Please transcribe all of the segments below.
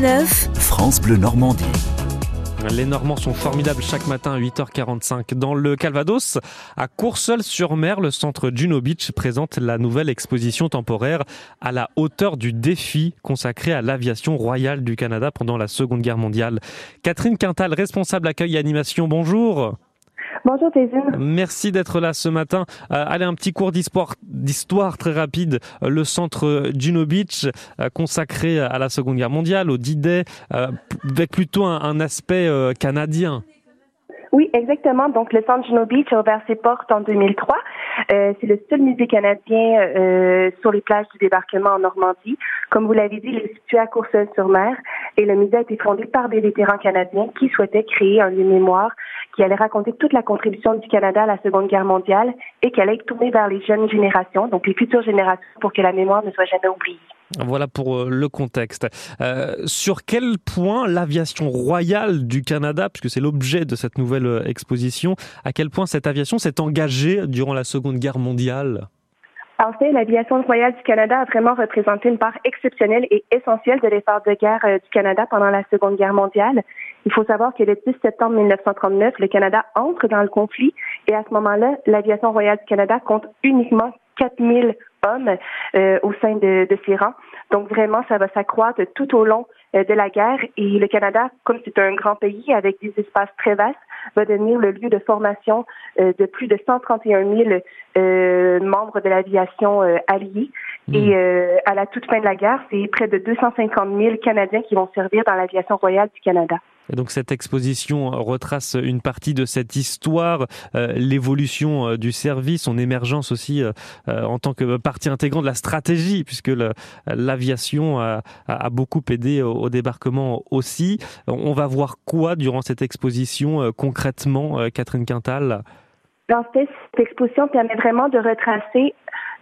9. France Bleu Normandie. Les Normands sont formidables chaque matin à 8h45. Dans le Calvados, à Courseul-sur-Mer, le centre Juno Beach présente la nouvelle exposition temporaire à la hauteur du défi consacrée à l'aviation royale du Canada pendant la Seconde Guerre mondiale. Catherine Quintal, responsable accueil et animation, bonjour. Bonjour Tézine. Merci d'être là ce matin. Euh, allez, un petit cours d'histoire très rapide. Euh, le centre Juno Beach, euh, consacré à la Seconde Guerre mondiale, au D-Day, avec plutôt un, aspect canadien. Oui, exactement. Donc, le Centre Juno Beach a ouvert ses portes en 2003. c'est le seul musée canadien sur les plages du débarquement en Normandie. Comme vous l'avez dit, il est situé à Courseulles-sur-Mer et le musée a été fondé par des vétérans canadiens qui souhaitaient créer un lieu de mémoire qui allait raconter toute la contribution du Canada à la Seconde Guerre mondiale et qui allait être tournée vers les jeunes générations, donc les futures générations, pour que la mémoire ne soit jamais oubliée. Voilà pour euh, le contexte. Euh, sur quel point l'aviation royale du Canada, puisque c'est l'objet de cette nouvelle euh, exposition, à quel point cette aviation s'est engagée durant la Seconde Guerre mondiale? En fait, l'aviation royale du Canada a vraiment représenté une part exceptionnelle et essentielle de l'effort de guerre du Canada pendant la Seconde Guerre mondiale. Il faut savoir que le 10 septembre 1939, le Canada entre dans le conflit et à ce moment-là, l'aviation royale du Canada compte uniquement 4000 hommes euh, au sein de, ses rangs. Donc vraiment, ça va s'accroître tout au long euh, de la guerre et le Canada, comme c'est un grand pays avec des espaces très vastes, va devenir le lieu de formation euh, de plus de 131 000 membres de l'aviation alliée. Hmm. Et à la toute fin de la guerre, c'est près de 250 000 Canadiens qui vont servir dans l'aviation royale du Canada. Donc cette exposition retrace une partie de cette histoire, euh, l'évolution euh, du service, son émergence aussi euh, en tant que partie intégrante de la stratégie, puisque l'aviation a, beaucoup aidé au, débarquement aussi. On va voir quoi durant cette exposition concrètement, Catherine Quintal? Cette exposition permet vraiment de retracer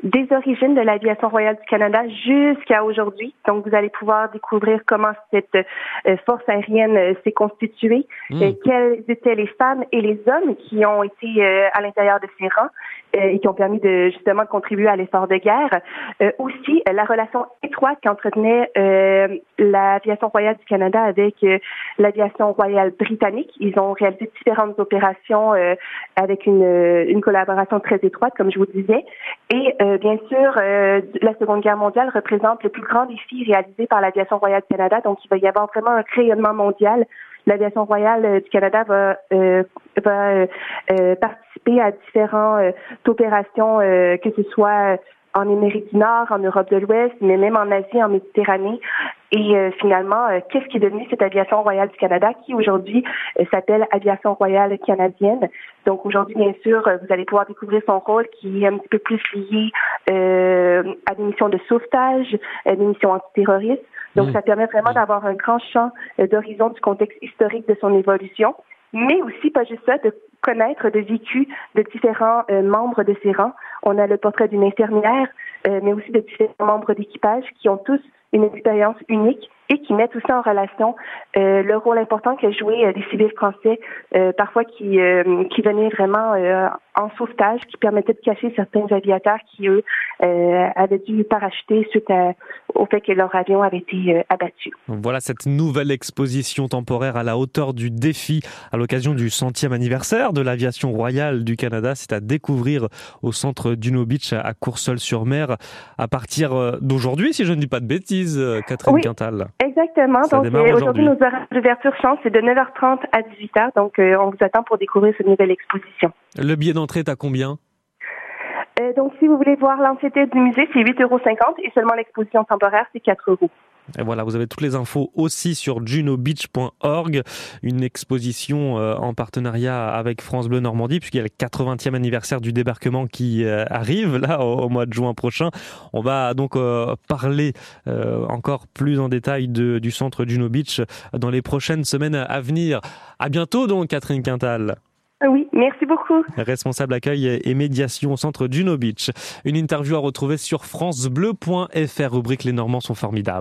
des origines de l'aviation royale du Canada jusqu'à aujourd'hui. Donc, vous allez pouvoir découvrir comment cette euh, force aérienne euh, s'est constituée, mmh. euh, quelles étaient les femmes et les hommes qui ont été à l'intérieur de ces rangs et qui ont permis de justement de contribuer à l'effort de guerre. aussi, la relation étroite qu'entretenait l'aviation royale du Canada avec l'aviation royale britannique. Ils ont réalisé différentes opérations avec une, une collaboration très étroite, comme je vous disais. Et euh, bien sûr, euh, la Seconde Guerre mondiale représente le plus grand défi réalisé par l'aviation royale du Canada. Donc, il va y avoir vraiment un rayonnement mondial. L'aviation royale euh, du Canada va, va participer à différentes opérations, que ce soit en Amérique du Nord, en Europe de l'Ouest, mais même en Asie, en Méditerranée. Et euh, finalement, euh, qu'est-ce qui est devenu cette aviation royale du Canada qui aujourd'hui euh, s'appelle Aviation royale canadienne? Donc aujourd'hui, bien sûr, vous allez pouvoir découvrir son rôle qui est un petit peu plus lié à des missions de sauvetage, à des missions antiterroristes. Donc mmh. ça permet vraiment d'avoir un grand champ d'horizon du contexte historique de son évolution mais aussi, pas juste ça, de connaître de vécu de différents membres de ses rangs. On a le portrait d'une infirmière, mais aussi de différents membres d'équipage qui ont tous une expérience unique et qui met tout ça en relation euh, le rôle important qu'a joué euh, des civils français, euh, parfois qui, qui venaient vraiment en sauvetage, qui permettaient de cacher certains aviateurs qui, eux, avaient dû parachuter suite au fait que leur avion avait été abattu. Voilà cette nouvelle exposition temporaire à la hauteur du défi à l'occasion du centième anniversaire de l'aviation royale du Canada. C'est à découvrir au centre Duno Beach à Courseulles-sur-Mer à partir d'aujourd'hui, si je ne dis pas de bêtises, Catherine Quintal. Exactement. donc euh, aujourd'hui, nos horaires d'ouverture c'est de 9h30 à 18h. Donc euh, on vous attend pour découvrir cette nouvelle exposition. Le billet d'entrée est à combien euh, donc, si vous voulez voir l'entièreté du musée, c'est 8,50 euros et seulement l'exposition temporaire, c'est 4 euros. Et voilà, vous avez toutes les infos aussi sur junobeach.org, une exposition euh, en partenariat avec France Bleu Normandie, puisqu'il y a le 80e anniversaire du débarquement qui euh, arrive là au, mois de juin prochain. On va donc parler encore plus en détail du centre Juno Beach dans les prochaines semaines à venir. À bientôt donc, Catherine Quintal. Oui, merci beaucoup. Responsable accueil et médiation au centre Juno Beach. Une interview à retrouver sur francebleu.fr, rubrique Les Normands sont formidables.